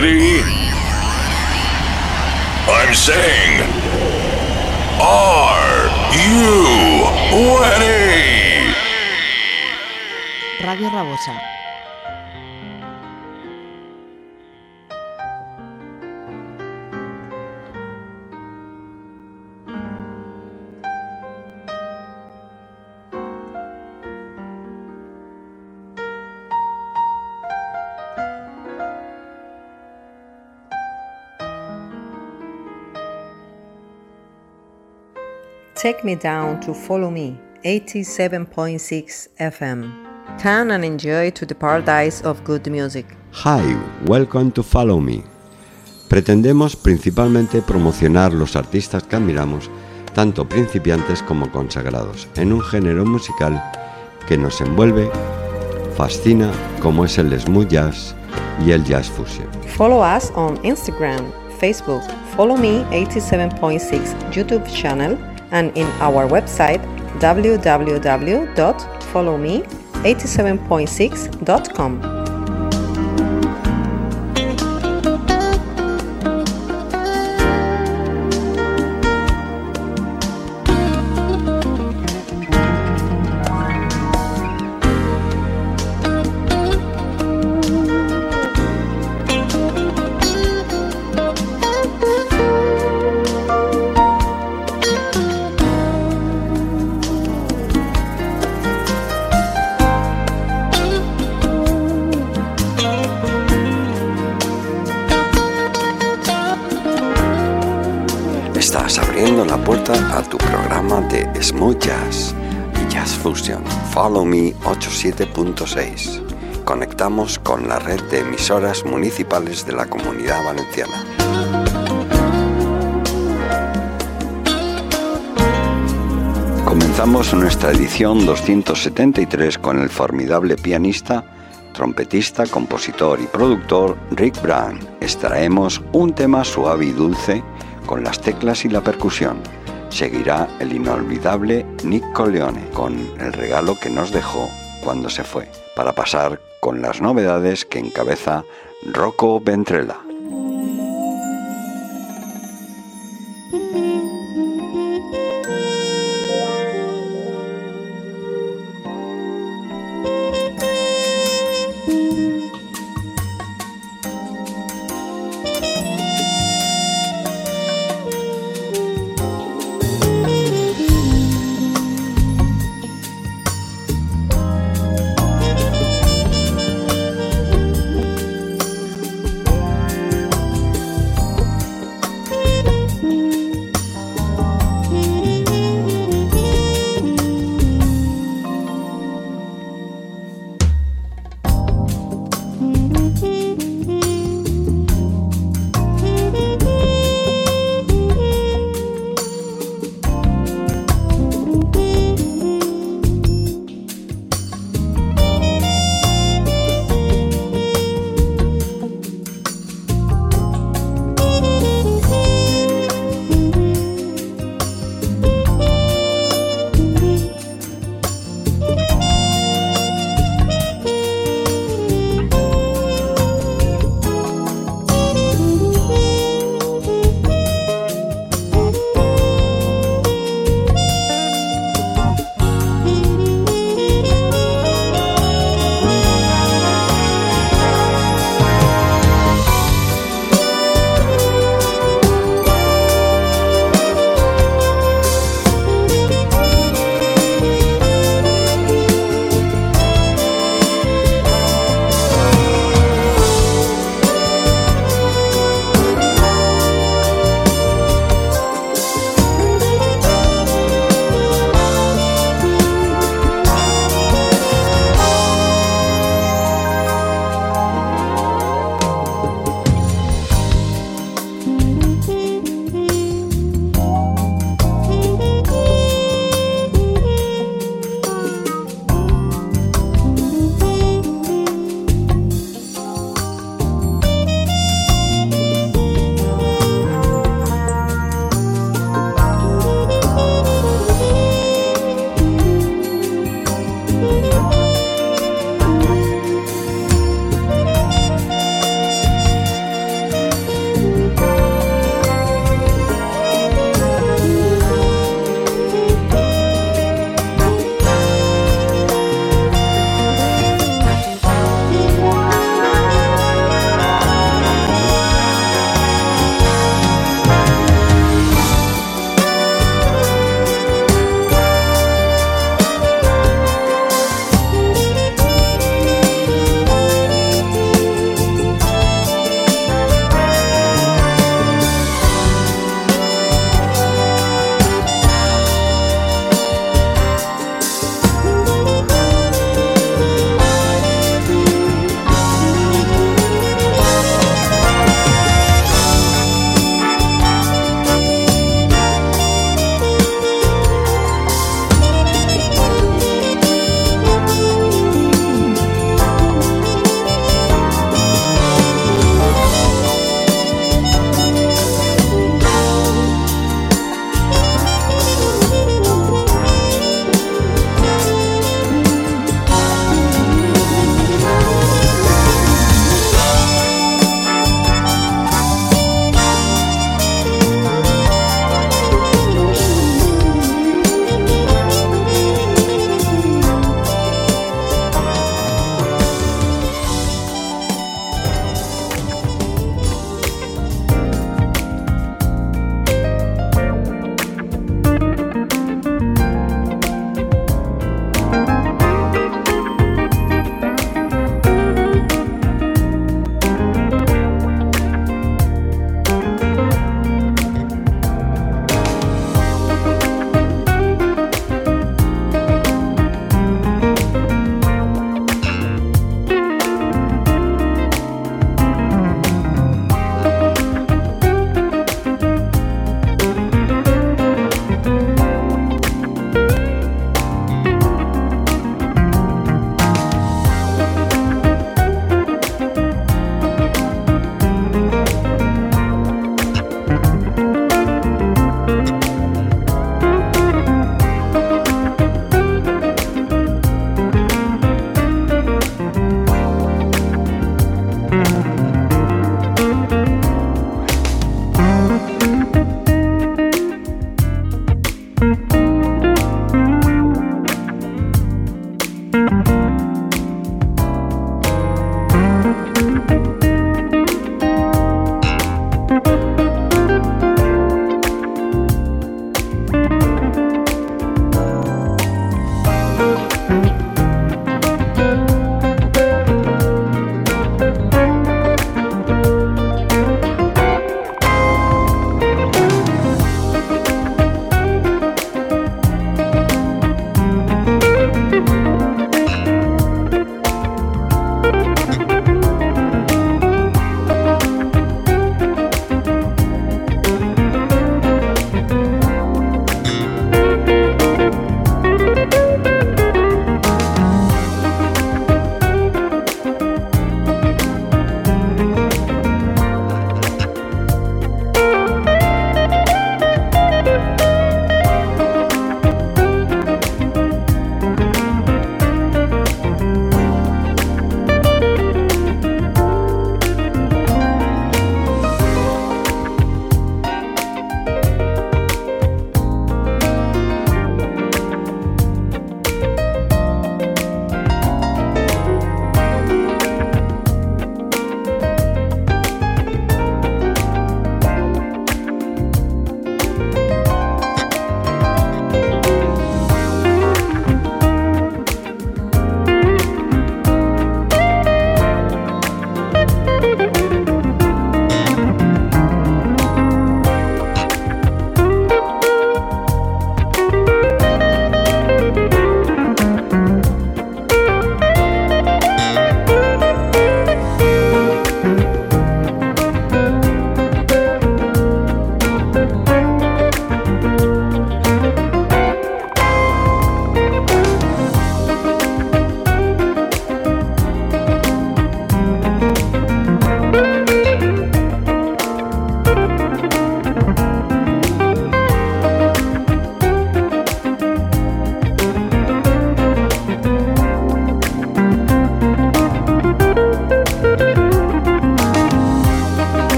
ready? I'm saying, are you ready? Radio Rabosa. Take me down to follow me, 87.6 FM. Turn and enjoy to the paradise of good music. Hi, welcome to Follow Me. Pretendemos principalmente promocionar los artistas que admiramos, tanto principiantes como consagrados, en un género musical que nos envuelve, fascina, como es el smooth jazz y el jazz fusion. Follow us on Instagram, Facebook, Follow Me 87.6 YouTube channel and in our website www.followme87.6.com. Follow Me 87.6. Conectamos con la red de emisoras municipales de la Comunidad Valenciana. Comenzamos nuestra edición 273 con el formidable pianista, trompetista, compositor y productor Rick Brown. Extraemos un tema suave y dulce con las teclas y la percusión. Seguirá el inolvidable Nick Coleone con el regalo que nos dejó cuando se fue, para pasar con las novedades que encabeza Rocco Ventrella.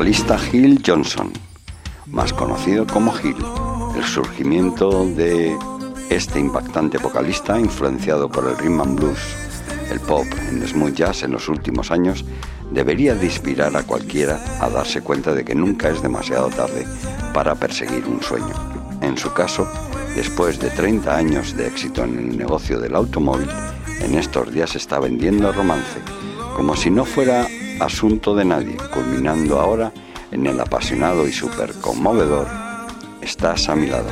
Vocalista Gil Johnson, más conocido como Gil. El surgimiento de este impactante vocalista, influenciado por el rhythm and blues, el pop, el smooth jazz en los últimos años, debería de inspirar a cualquiera a darse cuenta de que nunca es demasiado tarde para perseguir un sueño. En su caso, después de 30 años de éxito en el negocio del automóvil, en estos días está vendiendo romance, como si no fuera asunto de nadie, culminando ahora en el apasionado y súper conmovedor Estás a mi lado,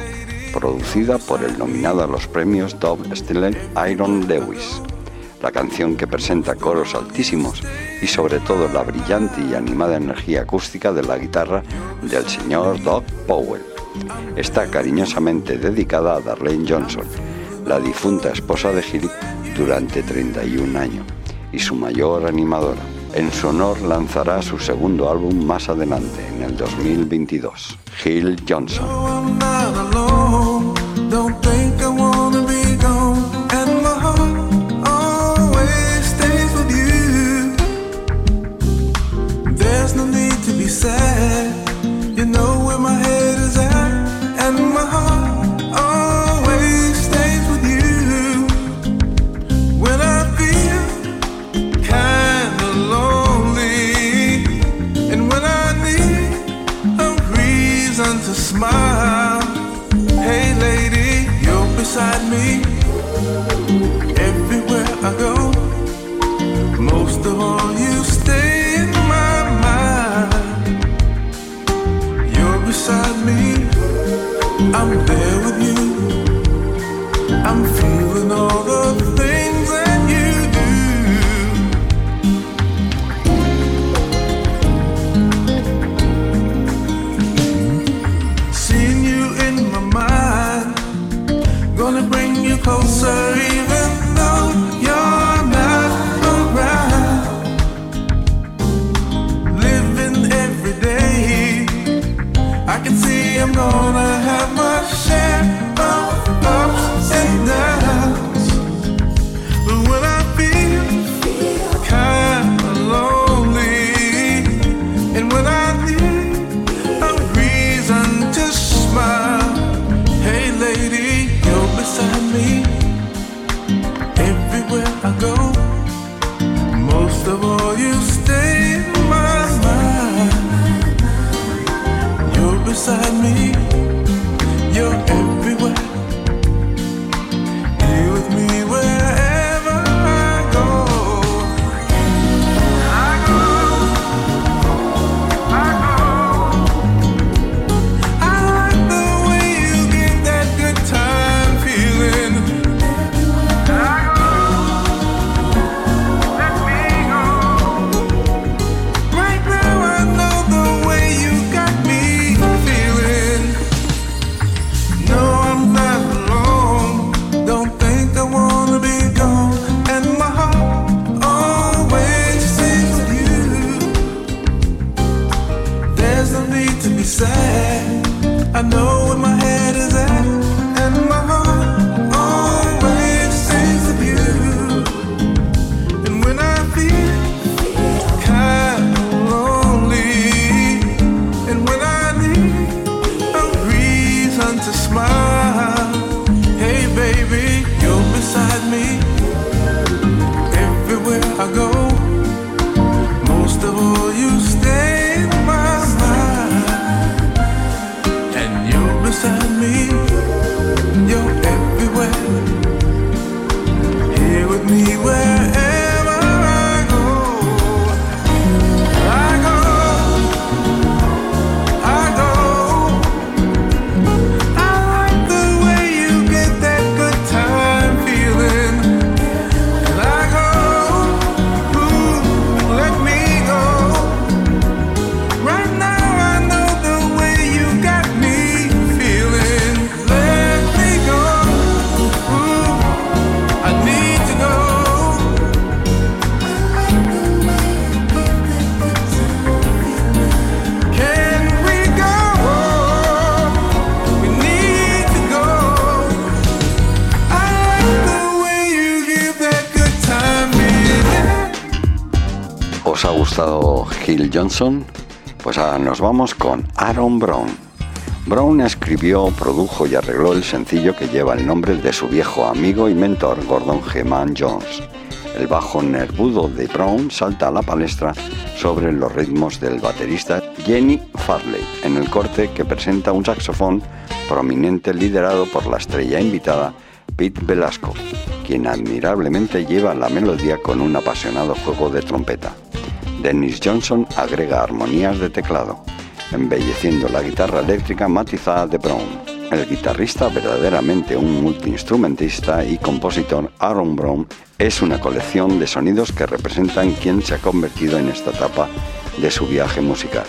producida por el nominado a los premios Dove Stiller Iron Lewis. La canción que presenta coros altísimos y sobre todo la brillante y animada energía acústica de la guitarra del señor Doug Powell. Está cariñosamente dedicada a Darlene Johnson, la difunta esposa de Gil durante 31 años y su mayor animadora. En su honor lanzará su segundo álbum más adelante, en el 2022, Hill Johnson. Johnson? Pues ahora nos vamos con Aaron Brown. Brown escribió, produjo y arregló el sencillo que lleva el nombre de su viejo amigo y mentor Gordon Geman Jones. El bajo nervudo de Brown salta a la palestra sobre los ritmos del baterista Jenny Farley en el corte que presenta un saxofón prominente liderado por la estrella invitada Pete Velasco, quien admirablemente lleva la melodía con un apasionado juego de trompeta. Dennis Johnson agrega armonías de teclado, embelleciendo la guitarra eléctrica matizada de Brown. El guitarrista, verdaderamente un multiinstrumentista y compositor, Aaron Brown, es una colección de sonidos que representan quién se ha convertido en esta etapa de su viaje musical.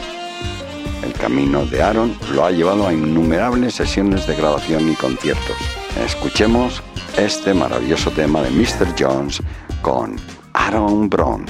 El camino de Aaron lo ha llevado a innumerables sesiones de grabación y conciertos. Escuchemos este maravilloso tema de Mr. Jones con Aaron Brown.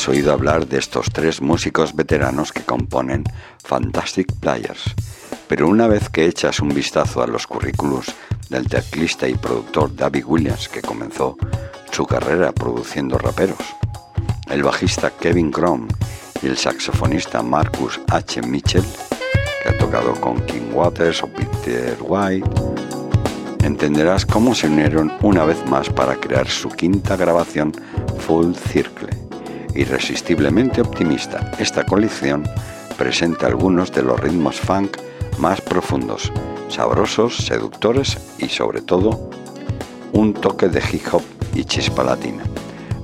Hayas oído hablar de estos tres músicos veteranos que componen Fantastic Players, pero una vez que echas un vistazo a los currículos del teclista y productor David Williams, que comenzó su carrera produciendo raperos, el bajista Kevin Crom y el saxofonista Marcus H. Mitchell, que ha tocado con King Waters o Peter White, entenderás cómo se unieron una vez más para crear su quinta grabación Full Circle irresistiblemente optimista. Esta colección presenta algunos de los ritmos funk más profundos, sabrosos, seductores y sobre todo un toque de hip hop y chispa latina.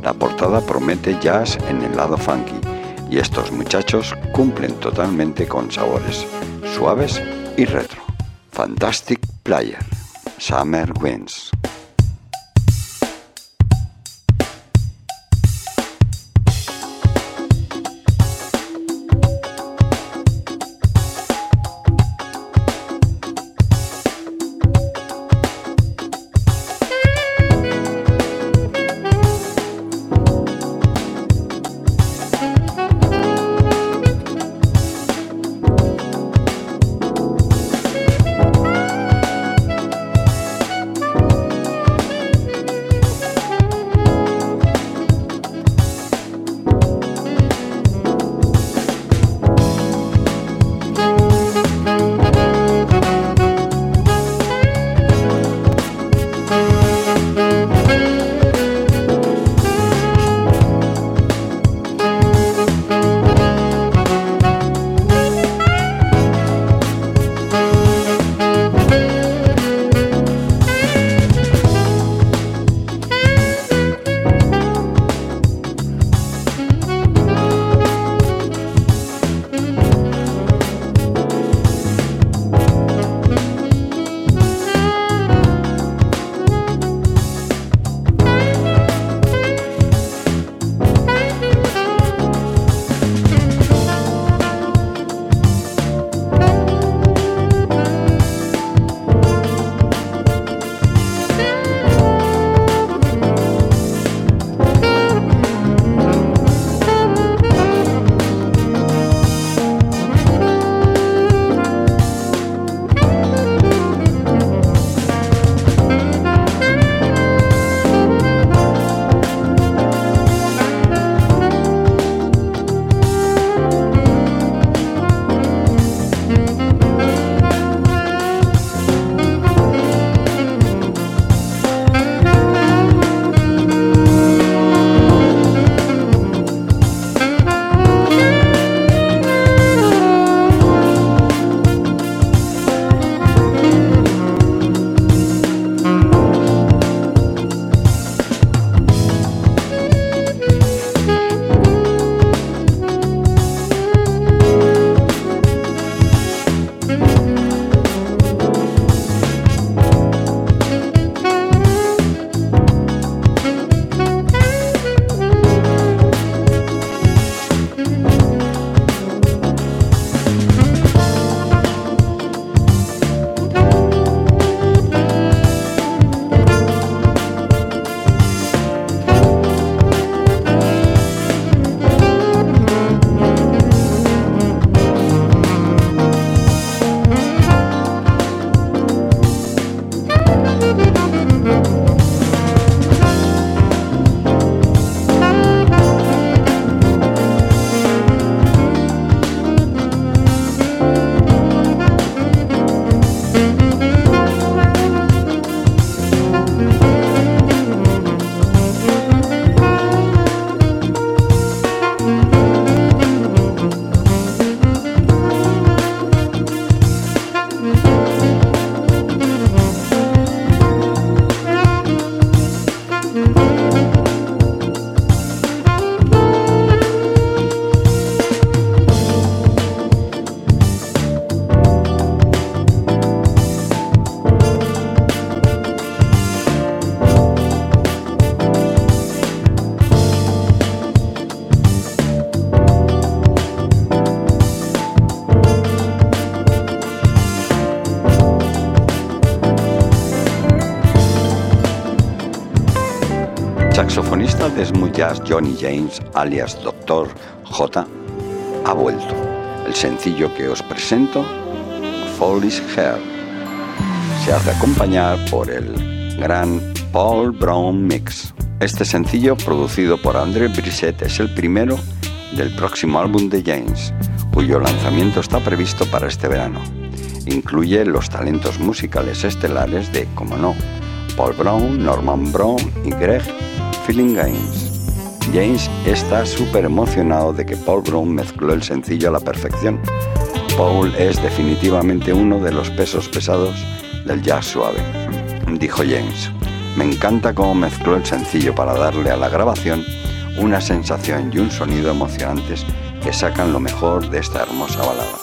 La portada promete jazz en el lado funky y estos muchachos cumplen totalmente con sabores suaves y retro. Fantastic Player, Summer Winds. De smooth jazz Johnny James, alias Dr. J, ha vuelto. El sencillo que os presento, Foolish Hair, se hace acompañar por el gran Paul Brown Mix. Este sencillo, producido por André Brisset, es el primero del próximo álbum de James, cuyo lanzamiento está previsto para este verano. Incluye los talentos musicales estelares de, como no, Paul Brown, Norman Brown y Greg Feeling Games. James está súper emocionado de que Paul Brown mezcló el sencillo a la perfección. Paul es definitivamente uno de los pesos pesados del jazz suave, dijo James. Me encanta cómo mezcló el sencillo para darle a la grabación una sensación y un sonido emocionantes que sacan lo mejor de esta hermosa balada.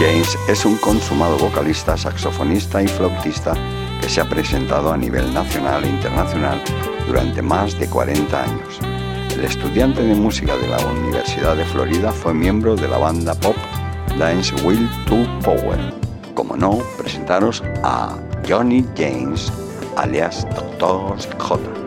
James es un consumado vocalista, saxofonista y flautista que se ha presentado a nivel nacional e internacional durante más de 40 años. El estudiante de música de la Universidad de Florida fue miembro de la banda pop Dance Will to Power. Como no, presentaros a Johnny James, alias Dr. J.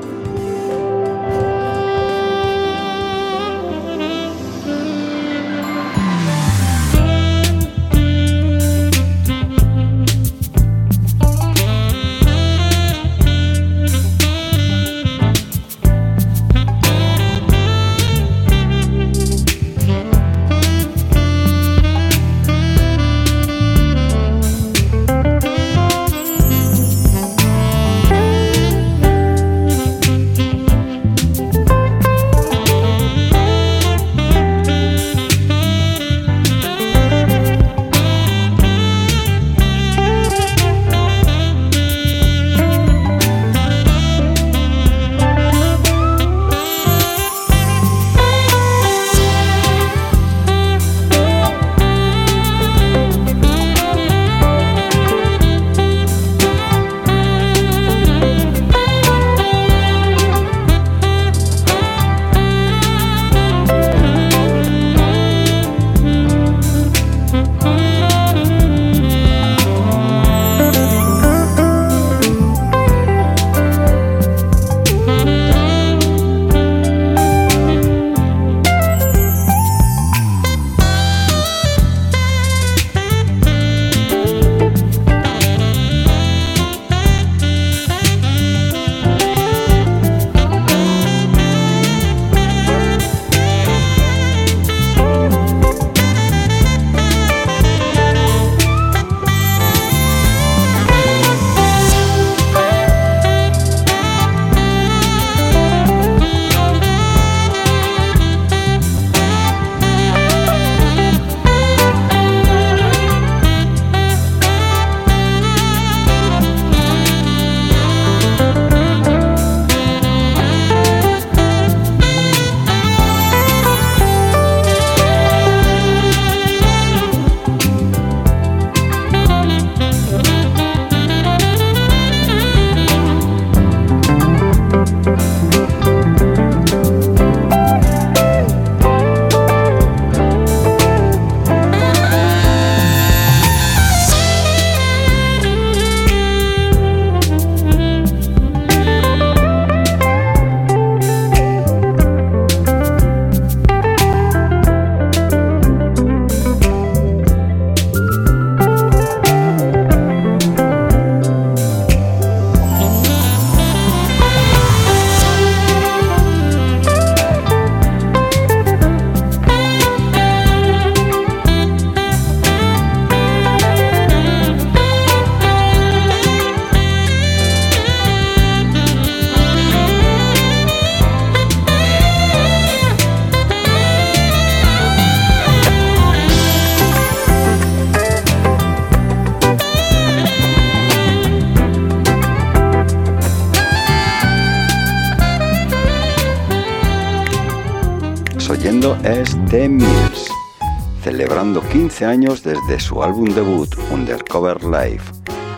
15 años desde su álbum debut Undercover Life.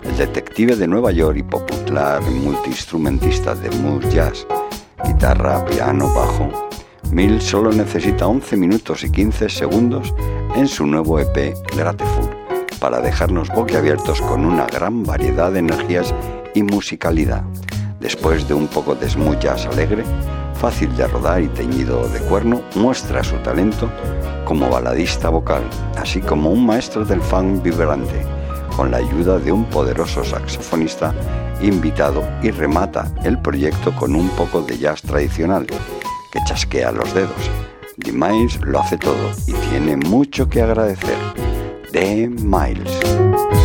El detective de Nueva York y popular multiinstrumentista de mood jazz, guitarra, piano, bajo, Mills solo necesita 11 minutos y 15 segundos en su nuevo EP Grateful para dejarnos boquiabiertos con una gran variedad de energías y musicalidad. Después de un poco de smooth jazz alegre, fácil de rodar y teñido de cuerno, muestra su talento como baladista vocal, así como un maestro del funk vibrante, con la ayuda de un poderoso saxofonista invitado y remata el proyecto con un poco de jazz tradicional, que chasquea los dedos. The Miles lo hace todo y tiene mucho que agradecer. The Miles.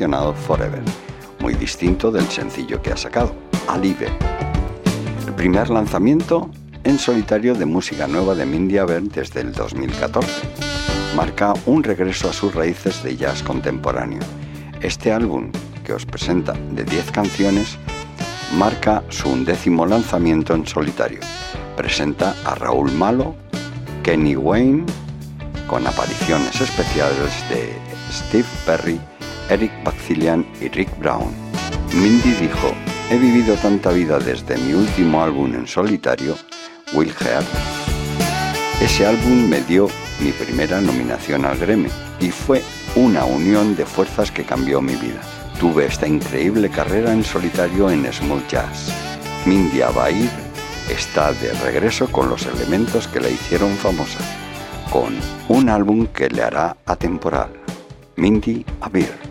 Forever, muy distinto del sencillo que ha sacado, Alive. El primer lanzamiento en solitario de música nueva de Mindy Abair desde el 2014. Marca un regreso a sus raíces de jazz contemporáneo. Este álbum, que os presenta de 10 canciones, marca su undécimo lanzamiento en solitario. Presenta a Raúl Malo, Kenny Wayne, con apariciones especiales de Steve Perry, Eric Baxilian y Rick Brown. Mindy dijo, he vivido tanta vida desde mi último álbum en solitario, Will Heart. Ese álbum me dio mi primera nominación al Grammy y fue una unión de fuerzas que cambió mi vida. Tuve esta increíble carrera en solitario en smooth jazz. Mindy Abair está de regreso con los elementos que la hicieron famosa con un álbum que le hará atemporal, Mindy Abir.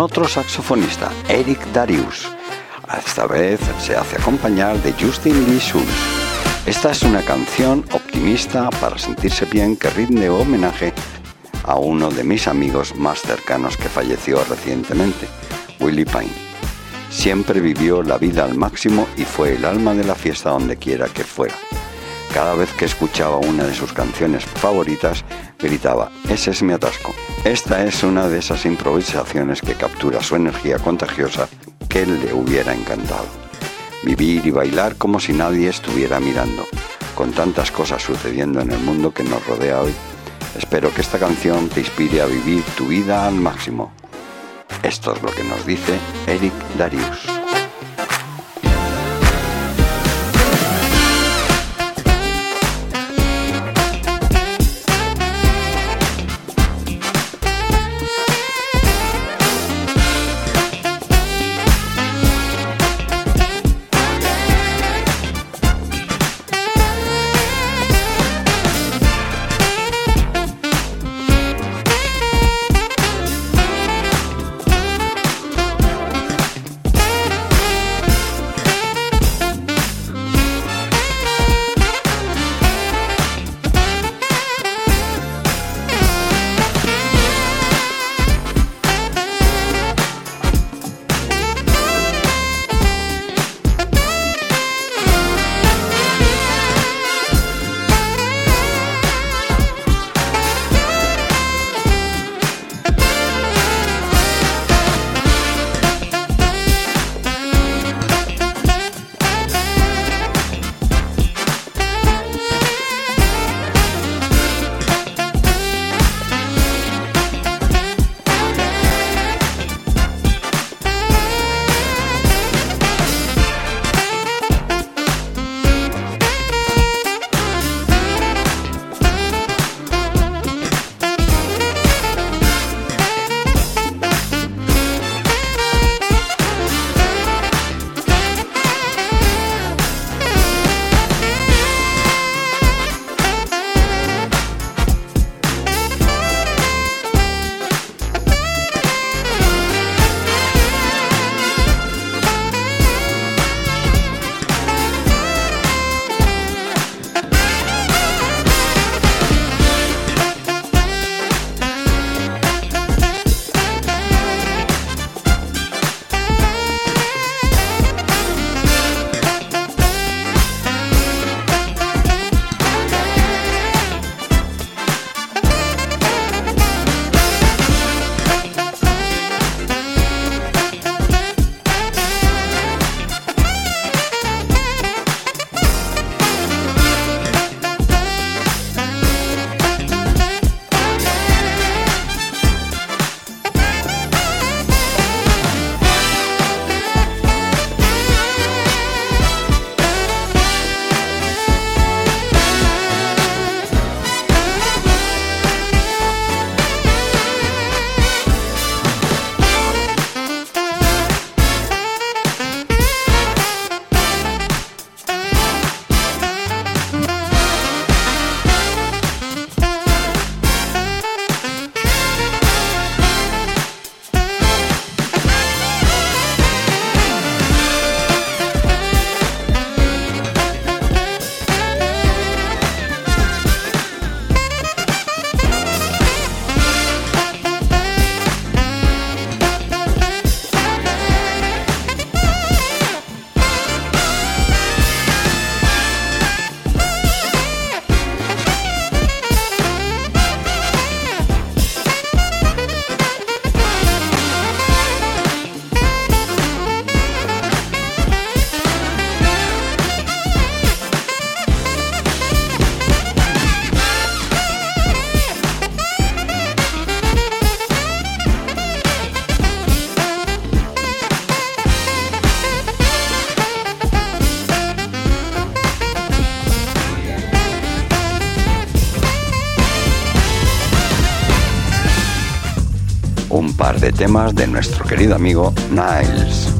Con otro saxofonista, Eric Darius. Esta vez se hace acompañar de Justin Lee Schultz. Esta es una canción optimista para sentirse bien que rinde homenaje a uno de mis amigos más cercanos que falleció recientemente, Willie Pine. Siempre vivió la vida al máximo y fue el alma de la fiesta donde quiera que fuera. Cada vez que escuchaba una de sus canciones favoritas, gritaba, ese es mi atasco. Esta es una de esas improvisaciones que captura su energía contagiosa que le hubiera encantado. Vivir y bailar como si nadie estuviera mirando, con tantas cosas sucediendo en el mundo que nos rodea hoy. Espero que esta canción te inspire a vivir tu vida al máximo. Esto es lo que nos dice Eric Darius. Temas de nuestro querido amigo Niles.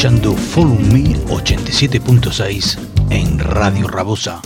Escuchando Follow Me 87.6 en Radio Rabosa.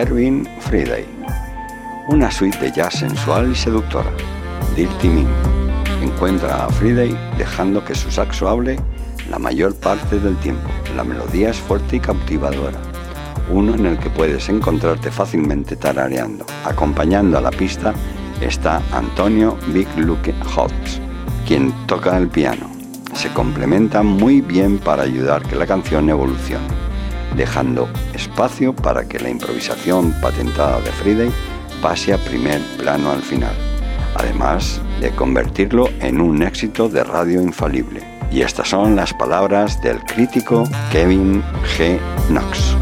Derwin Friday, una suite de jazz sensual y seductora. Dirty Min encuentra a Friday dejando que su saxo hable la mayor parte del tiempo. La melodía es fuerte y cautivadora, uno en el que puedes encontrarte fácilmente tarareando. Acompañando a la pista está Antonio Big Luke Holtz, quien toca el piano. Se complementa muy bien para ayudar que la canción evolucione, dejando espacio para que la improvisación patentada de Friday pase a primer plano al final, además de convertirlo en un éxito de radio infalible. Y estas son las palabras del crítico Kevin G. Knox.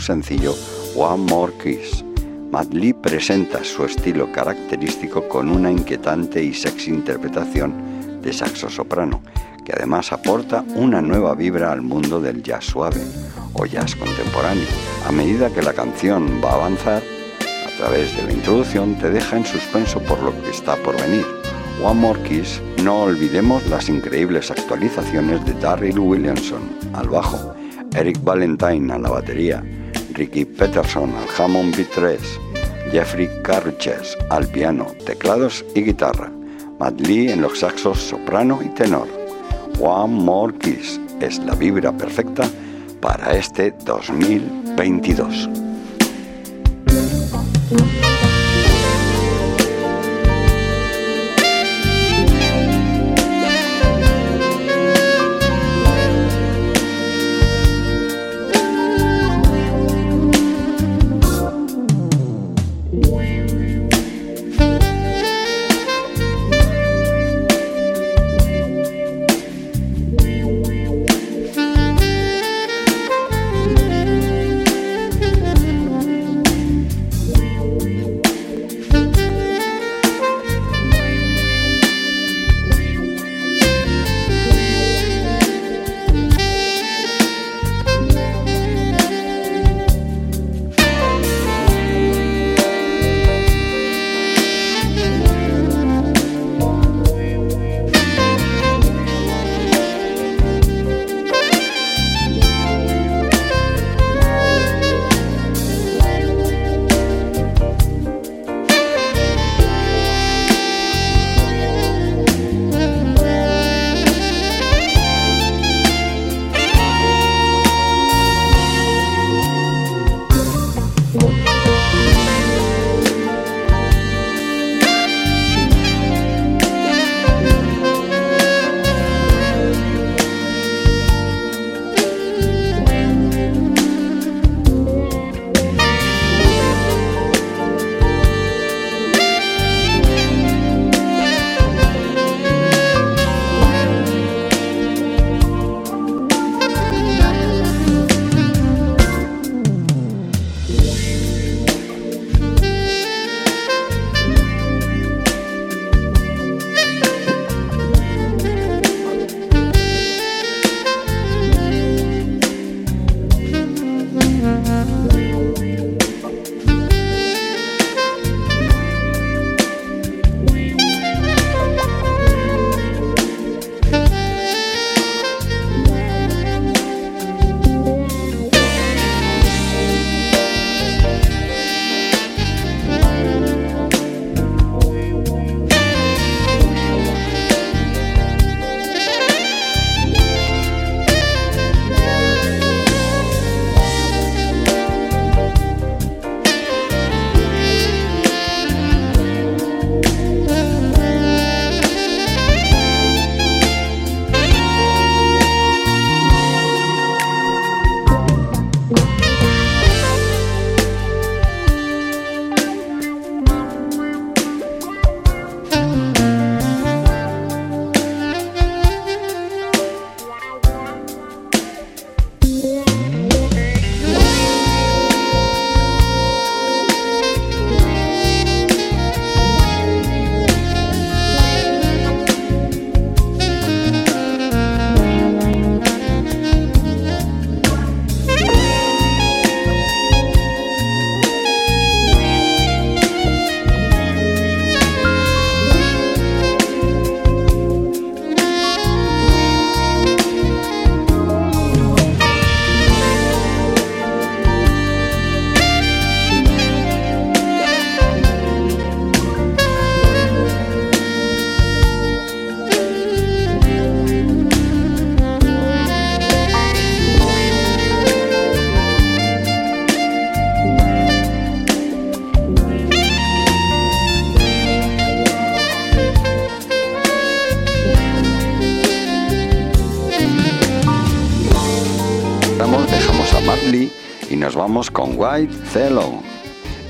Sencillo One More Kiss. Matt Lee presenta su estilo característico con una inquietante y sexy interpretación de saxo soprano, que además aporta una nueva vibra al mundo del jazz suave o jazz contemporáneo. A medida que la canción va a avanzar, a través de la introducción te deja en suspenso por lo que está por venir. One More Kiss, no olvidemos las increíbles actualizaciones de Darryl Williamson al bajo, Eric Valentine a la batería, Ricky Peterson al Hammond B3, Jeffrey Carruches al piano, teclados y guitarra, Matt Lee en los saxos soprano y tenor. One More Kiss es la vibra perfecta para este 2022.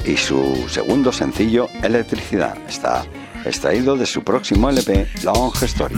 Y su segundo sencillo Electricidad está extraído de su próximo LP Long Story.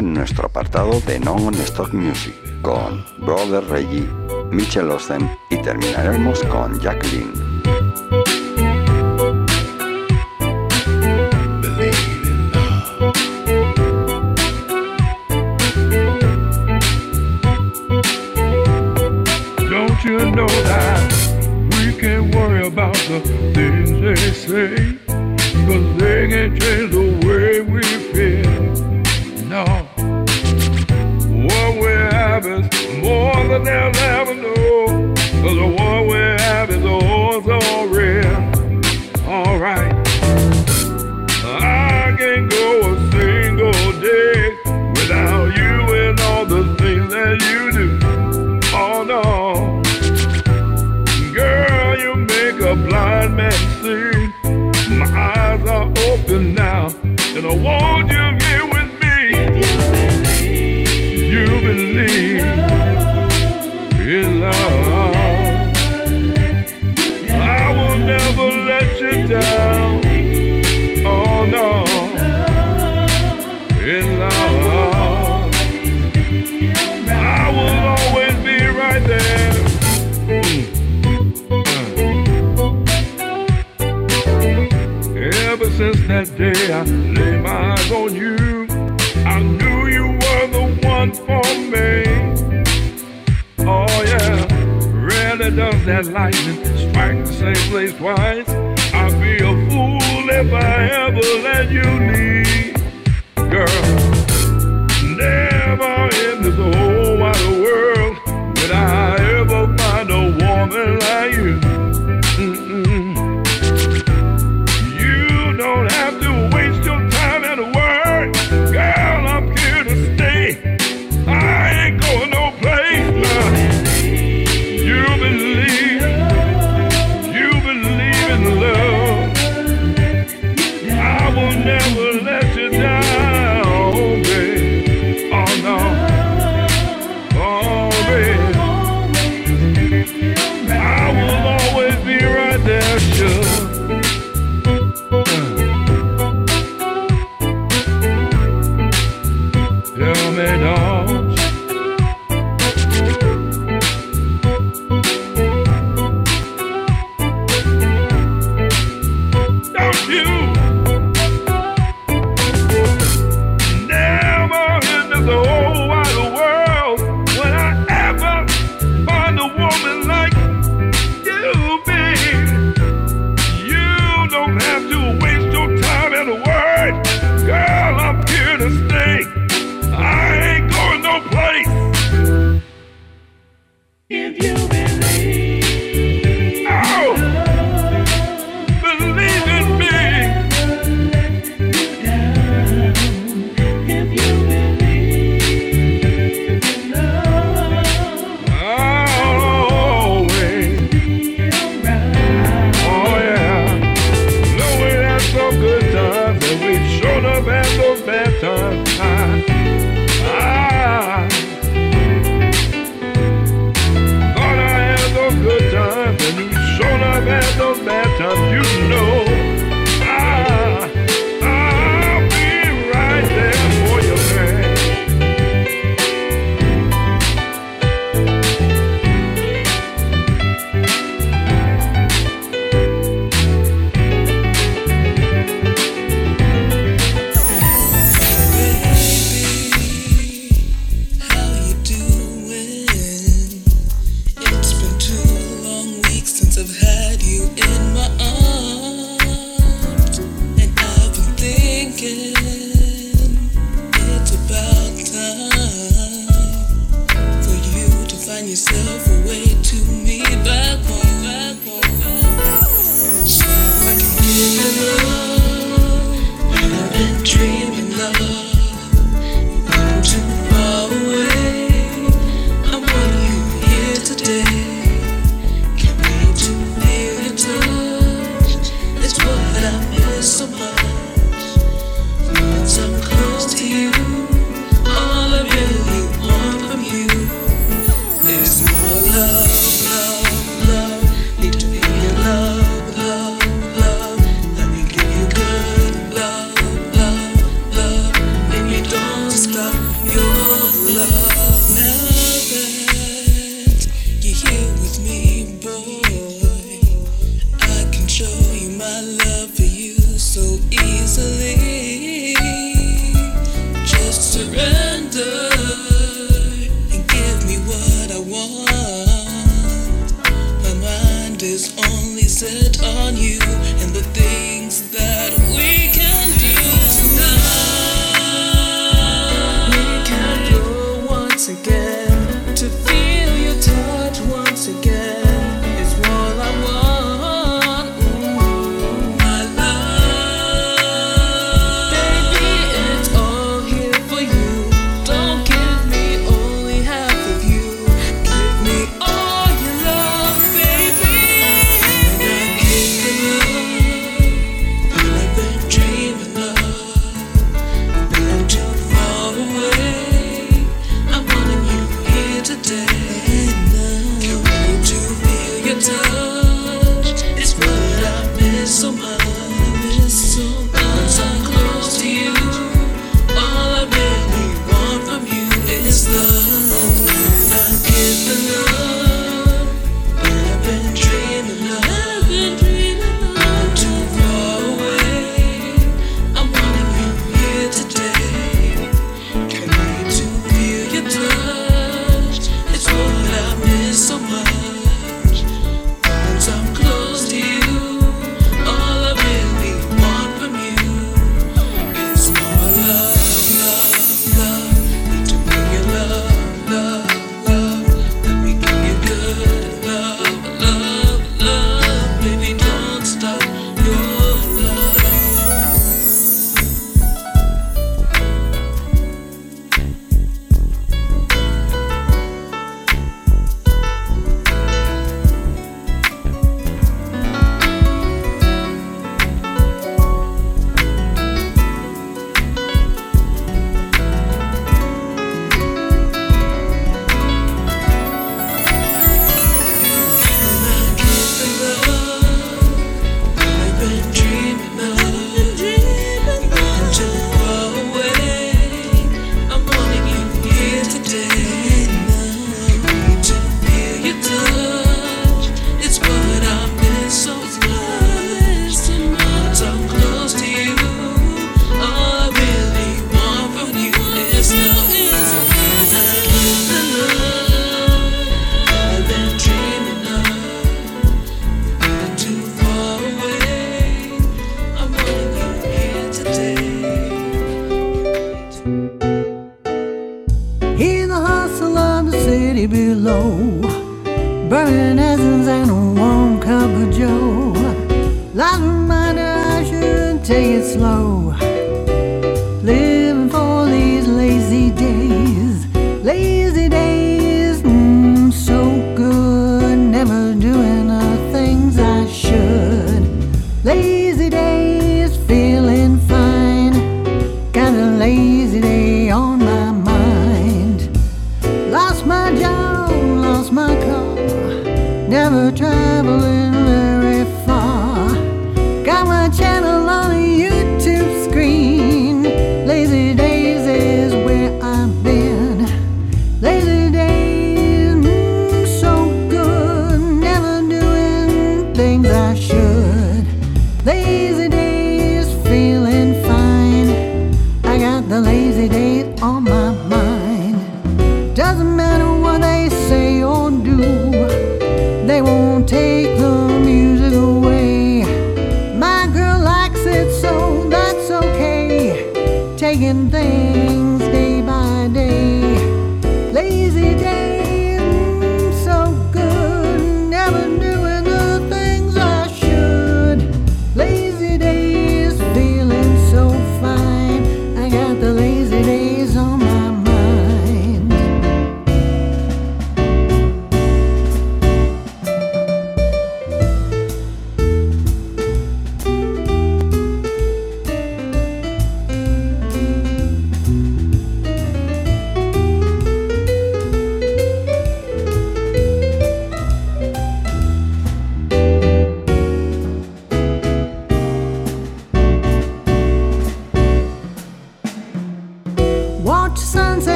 en nuestro apartado de Non-Stop Music con Brother Reggie, Mitchell Osten y terminaremos con Jacqueline.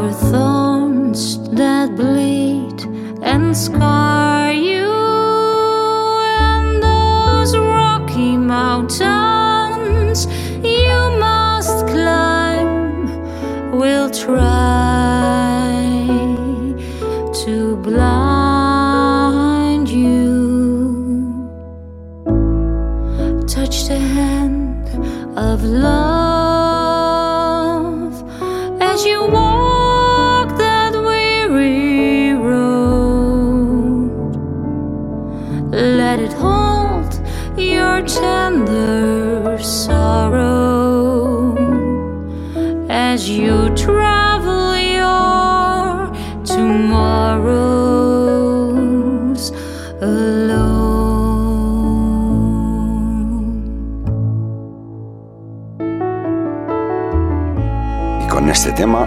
over thorns that bleed and scar you, and those rocky mountains you must climb will try.